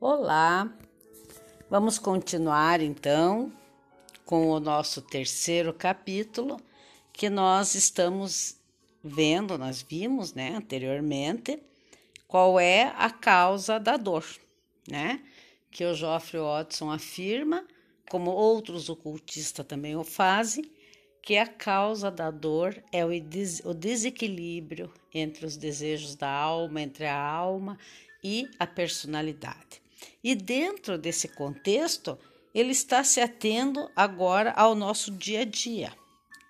Olá, vamos continuar então com o nosso terceiro capítulo que nós estamos vendo, nós vimos né, anteriormente, qual é a causa da dor, né? Que o Geoffrey Watson afirma, como outros ocultistas também o fazem, que a causa da dor é o, des o desequilíbrio entre os desejos da alma, entre a alma e a personalidade. E dentro desse contexto, ele está se atendo agora ao nosso dia a dia,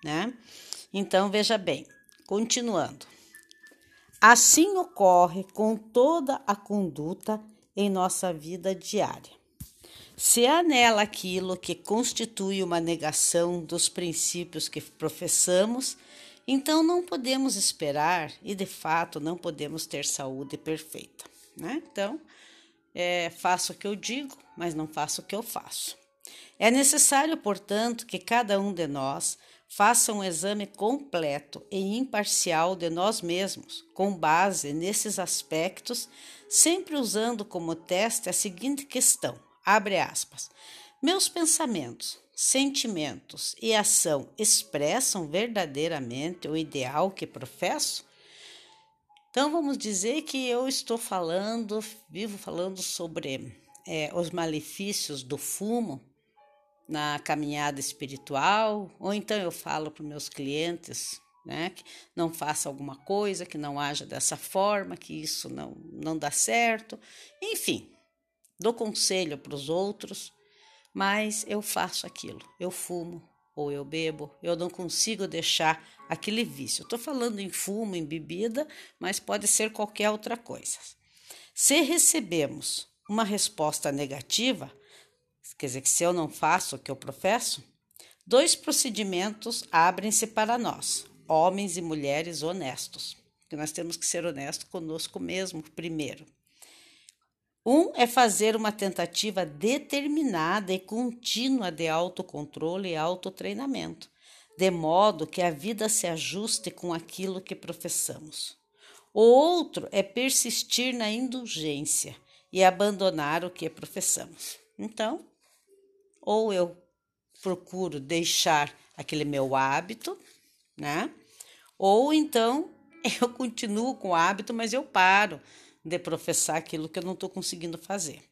né? Então, veja bem, continuando. Assim ocorre com toda a conduta em nossa vida diária. Se há nela aquilo que constitui uma negação dos princípios que professamos, então não podemos esperar e de fato não podemos ter saúde perfeita. Né? Então, é, faço o que eu digo, mas não faço o que eu faço. É necessário, portanto, que cada um de nós faça um exame completo e imparcial de nós mesmos, com base nesses aspectos, sempre usando como teste a seguinte questão: abre aspas. Meus pensamentos, sentimentos e ação expressam verdadeiramente o ideal que professo? Então vamos dizer que eu estou falando, vivo falando sobre é, os malefícios do fumo na caminhada espiritual, ou então eu falo para meus clientes, né, que não faça alguma coisa, que não haja dessa forma, que isso não, não dá certo, enfim, dou conselho para os outros, mas eu faço aquilo, eu fumo, ou eu bebo, eu não consigo deixar aquele vício. Estou falando em fumo, em bebida, mas pode ser qualquer outra coisa. Se recebemos uma resposta negativa, quer dizer que se eu não faço o que eu professo, dois procedimentos abrem-se para nós, homens e mulheres honestos. Que nós temos que ser honestos conosco mesmo primeiro. Um é fazer uma tentativa determinada e contínua de autocontrole e autotreinamento, de modo que a vida se ajuste com aquilo que professamos. O outro é persistir na indulgência e abandonar o que professamos. Então, ou eu procuro deixar aquele meu hábito, né? Ou então eu continuo com o hábito, mas eu paro de professar aquilo que eu não estou conseguindo fazer.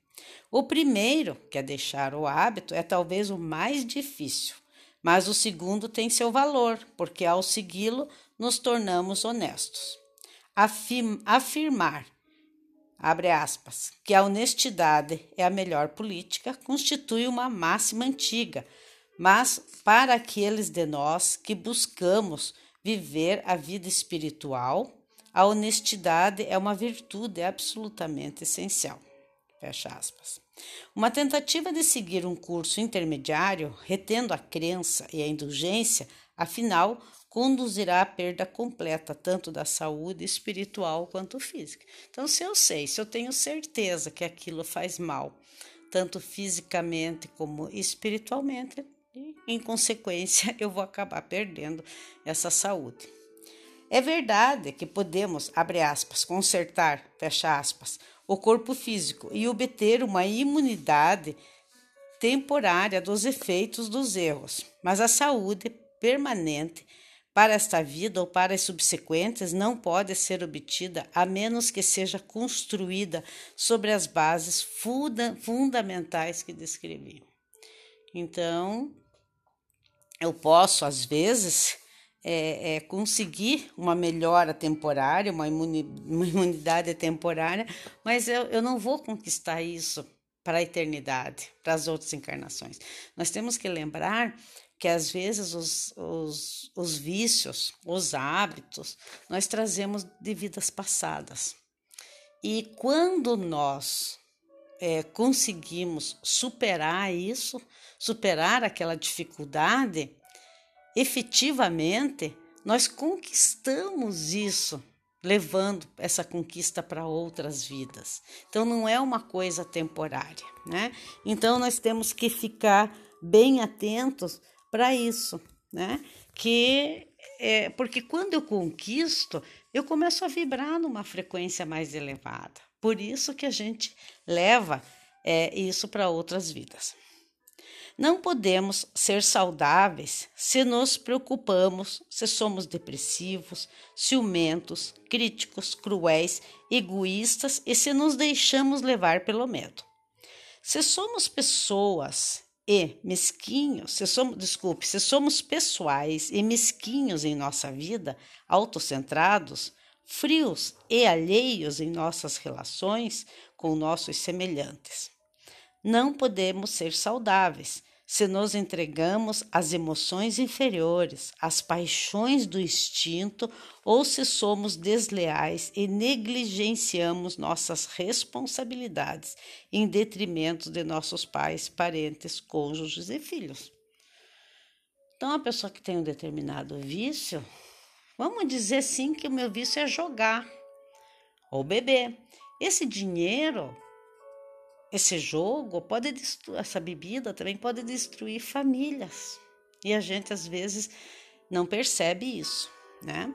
O primeiro, que é deixar o hábito, é talvez o mais difícil, mas o segundo tem seu valor, porque ao segui-lo nos tornamos honestos. afirmar, abre aspas, que a honestidade é a melhor política constitui uma máxima antiga, mas para aqueles de nós que buscamos viver a vida espiritual, a honestidade é uma virtude absolutamente essencial. Fecha aspas. Uma tentativa de seguir um curso intermediário, retendo a crença e a indulgência, afinal, conduzirá à perda completa tanto da saúde espiritual quanto física. Então, se eu sei, se eu tenho certeza que aquilo faz mal, tanto fisicamente como espiritualmente, em consequência, eu vou acabar perdendo essa saúde. É verdade que podemos, abre aspas, consertar, fecha aspas, o corpo físico e obter uma imunidade temporária dos efeitos dos erros, mas a saúde permanente para esta vida ou para as subsequentes não pode ser obtida a menos que seja construída sobre as bases funda fundamentais que descrevi. Então, eu posso, às vezes, é, é, conseguir uma melhora temporária, uma, imuni, uma imunidade temporária, mas eu, eu não vou conquistar isso para a eternidade, para as outras encarnações. Nós temos que lembrar que às vezes os, os, os vícios, os hábitos, nós trazemos de vidas passadas. E quando nós é, conseguimos superar isso, superar aquela dificuldade, efetivamente nós conquistamos isso, levando essa conquista para outras vidas. Então não é uma coisa temporária, né? Então nós temos que ficar bem atentos para isso, né? Que é, porque quando eu conquisto, eu começo a vibrar numa frequência mais elevada. Por isso que a gente leva é, isso para outras vidas. Não podemos ser saudáveis se nos preocupamos, se somos depressivos, ciumentos, críticos, cruéis, egoístas e se nos deixamos levar pelo medo. Se somos pessoas e mesquinhos, se somos, desculpe, se somos pessoais e mesquinhos em nossa vida, autocentrados, frios e alheios em nossas relações com nossos semelhantes. Não podemos ser saudáveis se nos entregamos às emoções inferiores, às paixões do instinto ou se somos desleais e negligenciamos nossas responsabilidades em detrimento de nossos pais, parentes, cônjuges e filhos. Então, a pessoa que tem um determinado vício, vamos dizer sim que o meu vício é jogar ou beber. Esse dinheiro esse jogo pode destruir, essa bebida também pode destruir famílias. E a gente às vezes não percebe isso, né?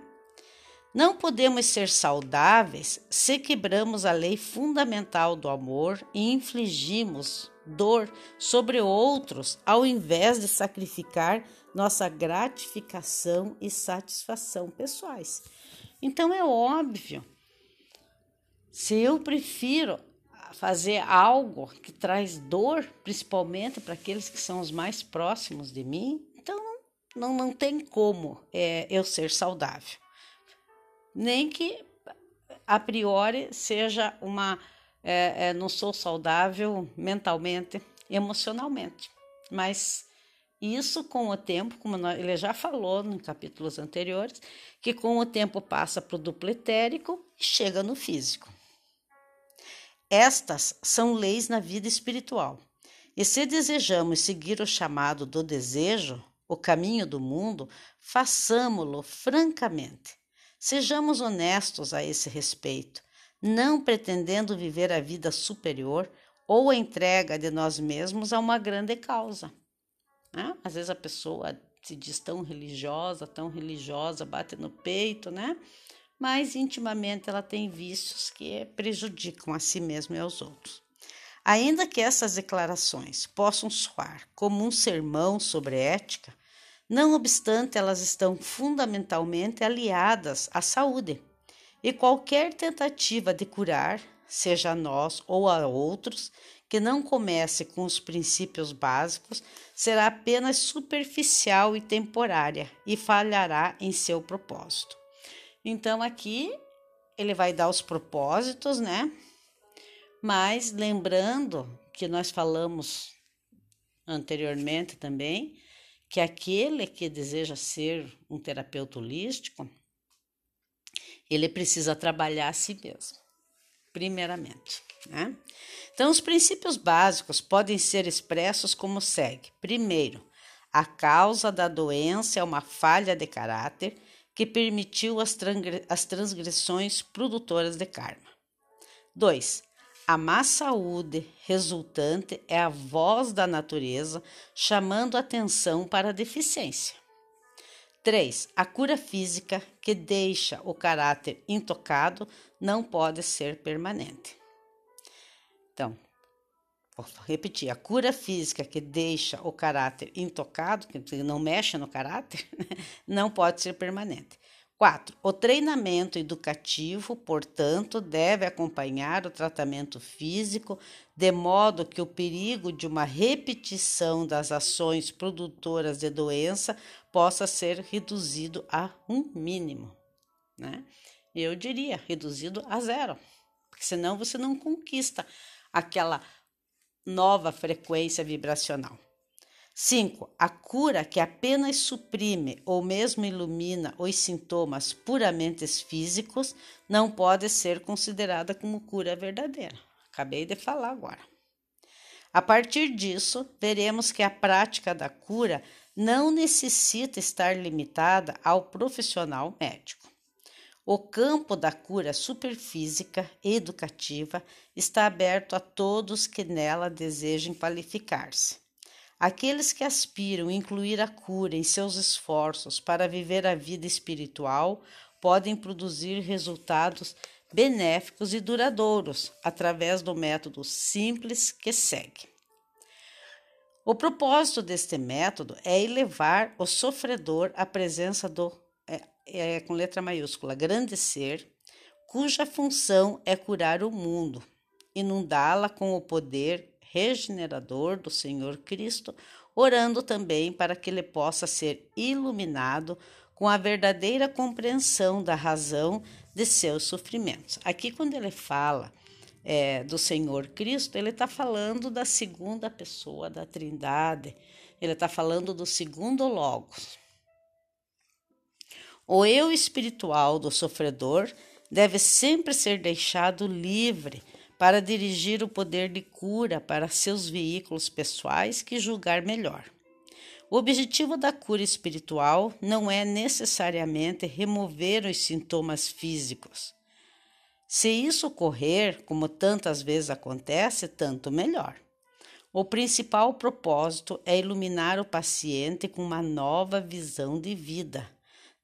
Não podemos ser saudáveis se quebramos a lei fundamental do amor e infligimos dor sobre outros ao invés de sacrificar nossa gratificação e satisfação pessoais. Então é óbvio, se eu prefiro fazer algo que traz dor, principalmente para aqueles que são os mais próximos de mim, então não, não tem como é, eu ser saudável. Nem que a priori seja uma. É, é, não sou saudável mentalmente, emocionalmente. Mas isso com o tempo, como ele já falou em capítulos anteriores, que com o tempo passa para o duplo etérico e chega no físico. Estas são leis na vida espiritual. E se desejamos seguir o chamado do desejo, o caminho do mundo, façamo-lo francamente. Sejamos honestos a esse respeito, não pretendendo viver a vida superior ou a entrega de nós mesmos a uma grande causa. Né? Às vezes a pessoa se diz tão religiosa, tão religiosa, bate no peito, né? Mas intimamente ela tem vícios que prejudicam a si mesma e aos outros. Ainda que essas declarações possam soar como um sermão sobre ética, não obstante, elas estão fundamentalmente aliadas à saúde. E qualquer tentativa de curar, seja a nós ou a outros, que não comece com os princípios básicos, será apenas superficial e temporária e falhará em seu propósito. Então aqui ele vai dar os propósitos, né? Mas lembrando que nós falamos anteriormente também que aquele que deseja ser um terapeuta holístico, ele precisa trabalhar a si mesmo, primeiramente. Né? Então, os princípios básicos podem ser expressos como segue: primeiro, a causa da doença é uma falha de caráter que permitiu as, transgressões produtoras de karma. 2. A má saúde resultante é a voz da natureza chamando atenção para a deficiência. 3. A cura física que deixa o caráter intocado não pode ser permanente. Então, vou repetir: a cura física que deixa o caráter intocado, que não mexe no caráter, não pode ser permanente. 4. O treinamento educativo, portanto, deve acompanhar o tratamento físico, de modo que o perigo de uma repetição das ações produtoras de doença possa ser reduzido a um mínimo. Né? Eu diria reduzido a zero, porque senão você não conquista aquela nova frequência vibracional. 5. A cura que apenas suprime ou mesmo ilumina os sintomas puramente físicos não pode ser considerada como cura verdadeira. Acabei de falar agora. A partir disso, veremos que a prática da cura não necessita estar limitada ao profissional médico. O campo da cura superfísica e educativa está aberto a todos que nela desejem qualificar-se. Aqueles que aspiram incluir a cura em seus esforços para viver a vida espiritual podem produzir resultados benéficos e duradouros, através do método simples que segue. O propósito deste método é elevar o sofredor à presença do, é, com letra maiúscula, grande ser, cuja função é curar o mundo, inundá-la com o poder regenerador do Senhor Cristo, orando também para que ele possa ser iluminado com a verdadeira compreensão da razão de seus sofrimentos. Aqui, quando ele fala é, do Senhor Cristo, ele está falando da segunda pessoa da Trindade, ele está falando do segundo Logos. O eu espiritual do sofredor deve sempre ser deixado livre para dirigir o poder de cura para seus veículos pessoais que julgar melhor. O objetivo da cura espiritual não é necessariamente remover os sintomas físicos. Se isso ocorrer, como tantas vezes acontece, tanto melhor. O principal propósito é iluminar o paciente com uma nova visão de vida,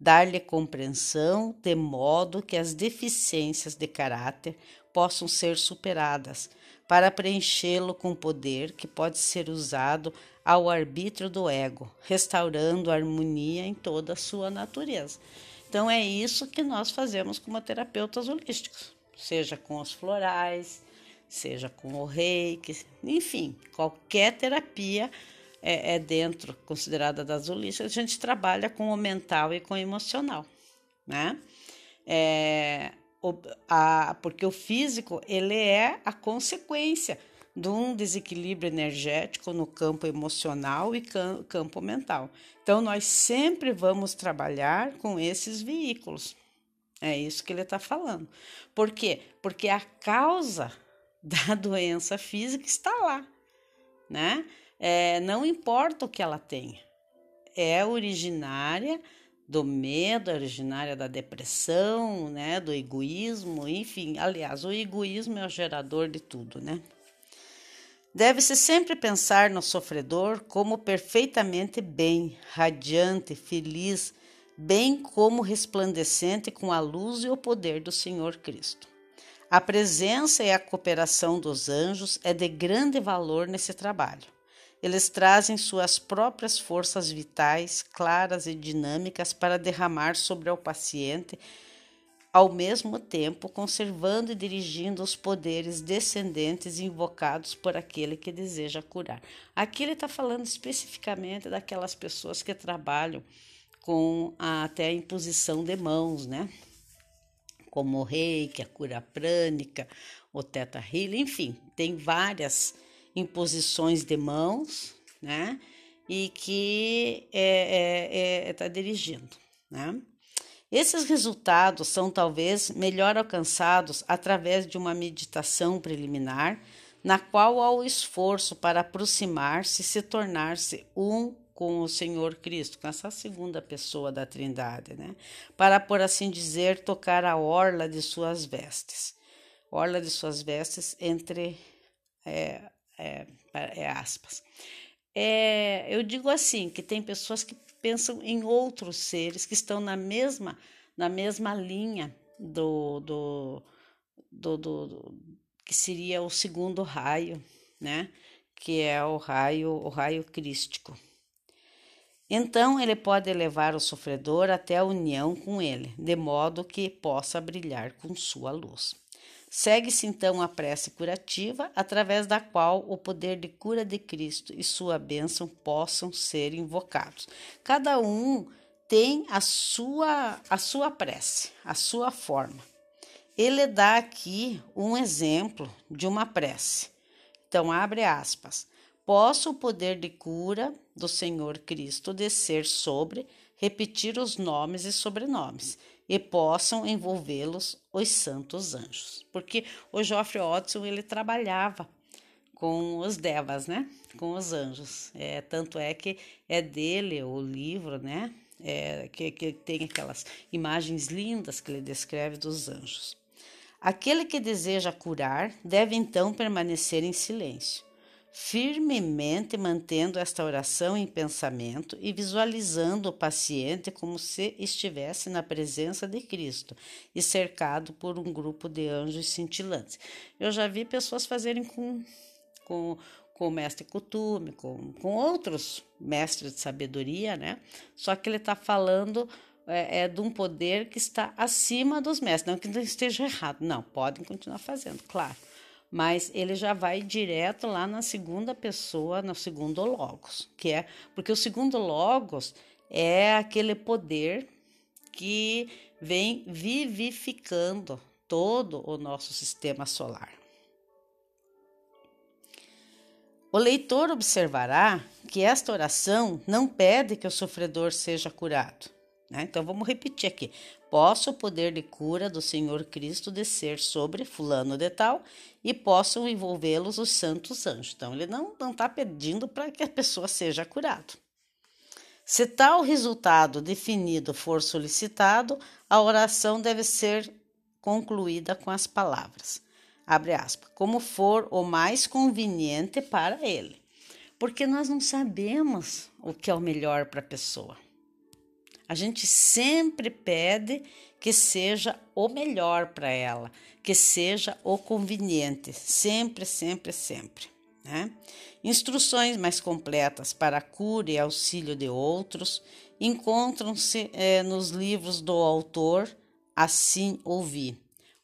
dar-lhe compreensão de modo que as deficiências de caráter possam ser superadas, para preenchê-lo com poder que pode ser usado ao arbítrio do ego, restaurando a harmonia em toda a sua natureza. Então é isso que nós fazemos como terapeutas holísticos, seja com os florais, seja com o reiki, enfim, qualquer terapia é, é dentro considerada das holísticas, a gente trabalha com o mental e com o emocional, né? É, o, a, porque o físico ele é a consequência de um desequilíbrio energético no campo emocional e campo mental. Então, nós sempre vamos trabalhar com esses veículos. É isso que ele está falando. Por quê? Porque a causa da doença física está lá, né? É, não importa o que ela tenha, é originária do medo, é originária da depressão, né? Do egoísmo, enfim. Aliás, o egoísmo é o gerador de tudo, né? Deve-se sempre pensar no sofredor como perfeitamente bem, radiante, feliz, bem como resplandecente com a luz e o poder do Senhor Cristo. A presença e a cooperação dos anjos é de grande valor nesse trabalho. Eles trazem suas próprias forças vitais, claras e dinâmicas, para derramar sobre o paciente ao mesmo tempo conservando e dirigindo os poderes descendentes invocados por aquele que deseja curar. Aqui ele está falando especificamente daquelas pessoas que trabalham com a, até a imposição de mãos, né? Como o reiki, a cura prânica, o teta healing, enfim, tem várias imposições de mãos, né? E que está é, é, é, tá dirigindo, né? Esses resultados são talvez melhor alcançados através de uma meditação preliminar, na qual há o esforço para aproximar-se e se tornar-se um com o Senhor Cristo, com essa segunda pessoa da Trindade, né? Para, por assim dizer, tocar a orla de suas vestes. Orla de suas vestes entre é, é, é aspas. É, eu digo assim, que tem pessoas que pensam em outros seres que estão na mesma, na mesma linha do, do, do, do que seria o segundo raio, né? Que é o raio, o raio crístico. Então ele pode levar o sofredor até a união com ele, de modo que possa brilhar com sua luz. Segue-se então a prece curativa, através da qual o poder de cura de Cristo e sua bênção possam ser invocados. Cada um tem a sua, a sua prece, a sua forma. Ele dá aqui um exemplo de uma prece. Então, abre aspas. Posso o poder de cura do Senhor Cristo descer sobre, repetir os nomes e sobrenomes e possam envolvê-los os santos anjos. Porque o Geoffrey Watson ele trabalhava com os devas, né? Com os anjos. É, tanto é que é dele o livro, né? É, que, que tem aquelas imagens lindas que ele descreve dos anjos. Aquele que deseja curar deve então permanecer em silêncio. Firmemente mantendo esta oração em pensamento e visualizando o paciente como se estivesse na presença de Cristo e cercado por um grupo de anjos cintilantes. Eu já vi pessoas fazerem com, com, com o mestre Kutume, com, com outros mestres de sabedoria, né? Só que ele está falando é, é, de um poder que está acima dos mestres, não que não esteja errado, não, podem continuar fazendo, claro mas ele já vai direto lá na segunda pessoa, no segundo logos, que é porque o segundo logos é aquele poder que vem vivificando todo o nosso sistema solar. O leitor observará que esta oração não pede que o sofredor seja curado. Né? Então vamos repetir aqui. Posso o poder de cura do Senhor Cristo descer sobre fulano de tal e possam envolvê-los os santos anjos. Então ele não está pedindo para que a pessoa seja curada. Se tal resultado definido for solicitado, a oração deve ser concluída com as palavras, abre aspas, como for o mais conveniente para ele. Porque nós não sabemos o que é o melhor para a pessoa. A gente sempre pede que seja o melhor para ela, que seja o conveniente, sempre, sempre, sempre. Né? Instruções mais completas para cura e auxílio de outros encontram-se é, nos livros do autor Assim Ouvi,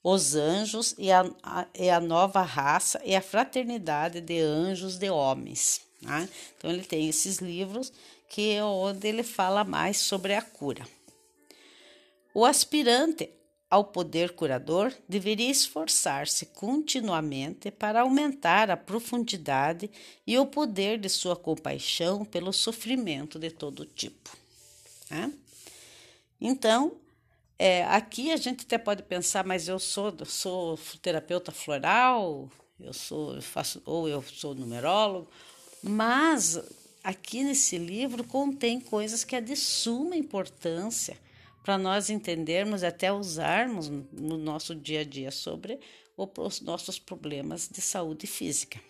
Os Anjos e a, a, e a Nova Raça e a Fraternidade de Anjos de Homens. Né? Então, ele tem esses livros que é onde ele fala mais sobre a cura. O aspirante ao poder curador deveria esforçar-se continuamente para aumentar a profundidade e o poder de sua compaixão pelo sofrimento de todo tipo. Né? Então, é, aqui a gente até pode pensar, mas eu sou, sou terapeuta floral, eu sou, eu faço, ou eu sou numerólogo, mas aqui nesse livro contém coisas que é de suma importância para nós entendermos, até usarmos no nosso dia a dia sobre os nossos problemas de saúde física.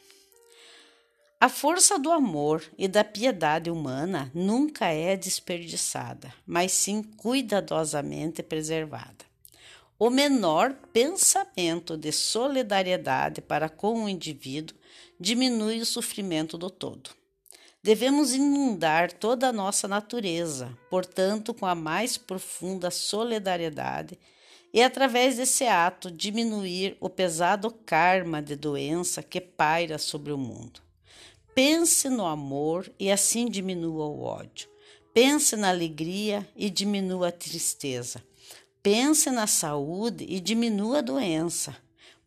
A força do amor e da piedade humana nunca é desperdiçada, mas sim cuidadosamente preservada. O menor pensamento de solidariedade para com o indivíduo diminui o sofrimento do todo. Devemos inundar toda a nossa natureza, portanto, com a mais profunda solidariedade, e através desse ato diminuir o pesado karma de doença que paira sobre o mundo. Pense no amor e assim diminua o ódio. Pense na alegria e diminua a tristeza. Pense na saúde e diminua a doença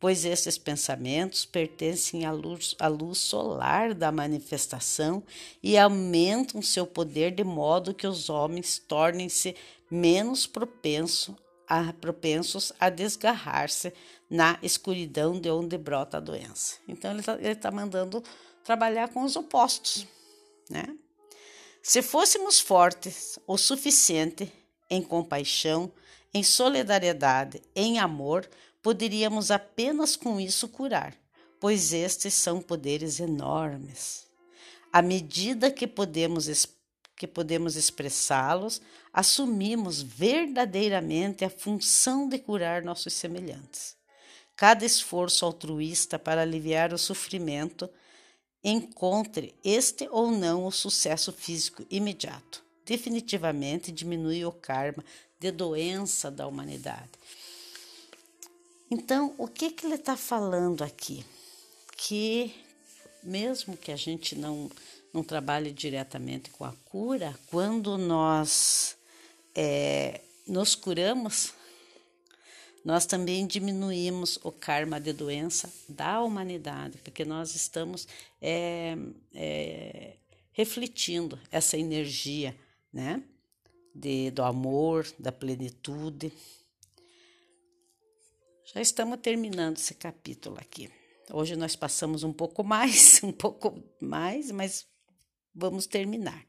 pois esses pensamentos pertencem à luz, à luz solar da manifestação e aumentam seu poder de modo que os homens tornem-se menos propenso a, propensos a desgarrar-se na escuridão de onde brota a doença. Então, ele está tá mandando trabalhar com os opostos, né? Se fôssemos fortes o suficiente em compaixão, em solidariedade, em amor, poderíamos apenas com isso curar, pois estes são poderes enormes. À medida que podemos, que podemos expressá-los, assumimos verdadeiramente a função de curar nossos semelhantes. Cada esforço altruísta para aliviar o sofrimento encontre este ou não o sucesso físico imediato. Definitivamente diminui o karma de doença da humanidade. Então, o que, que ele está falando aqui? Que mesmo que a gente não, não trabalhe diretamente com a cura, quando nós é, nos curamos, nós também diminuímos o karma de doença da humanidade, porque nós estamos é, é, refletindo essa energia, né? De, do amor, da plenitude. Já estamos terminando esse capítulo aqui. Hoje nós passamos um pouco mais, um pouco mais, mas vamos terminar.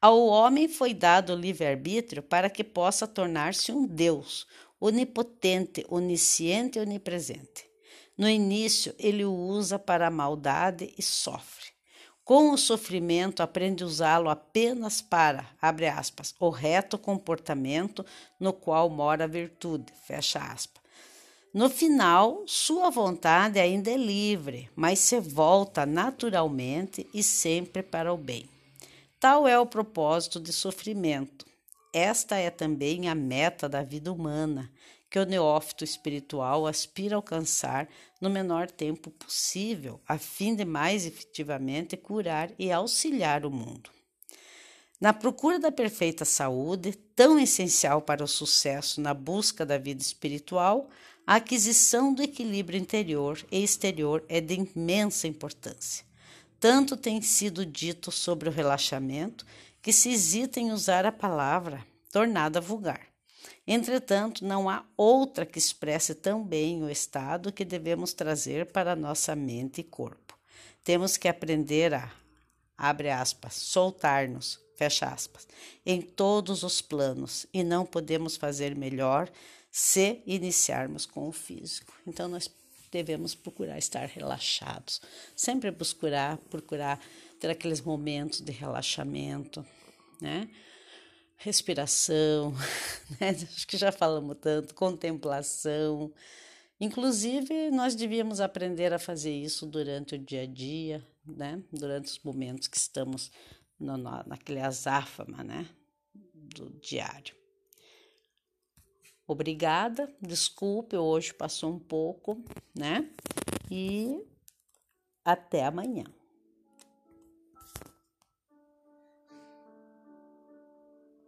Ao homem foi dado o livre-arbítrio para que possa tornar-se um Deus, onipotente, onisciente e onipresente. No início, ele o usa para a maldade e sofre. Com o sofrimento, aprende a usá-lo apenas para, abre aspas, o reto comportamento no qual mora a virtude, fecha aspas. No final, sua vontade ainda é livre, mas se volta naturalmente e sempre para o bem. Tal é o propósito de sofrimento. Esta é também a meta da vida humana, que o neófito espiritual aspira alcançar no menor tempo possível, a fim de mais efetivamente curar e auxiliar o mundo. Na procura da perfeita saúde, tão essencial para o sucesso na busca da vida espiritual, a aquisição do equilíbrio interior e exterior é de imensa importância. Tanto tem sido dito sobre o relaxamento que se hesita em usar a palavra, tornada vulgar. Entretanto, não há outra que expresse tão bem o estado que devemos trazer para nossa mente e corpo. Temos que aprender a, abre aspas, soltar-nos, fecha aspas, em todos os planos e não podemos fazer melhor se iniciarmos com o físico. Então, nós devemos procurar estar relaxados, sempre procurar, procurar ter aqueles momentos de relaxamento, né? respiração, né? acho que já falamos tanto, contemplação. Inclusive, nós devíamos aprender a fazer isso durante o dia a dia, né? durante os momentos que estamos no, naquele azáfama né? do diário. Obrigada, desculpe, hoje passou um pouco, né? E até amanhã.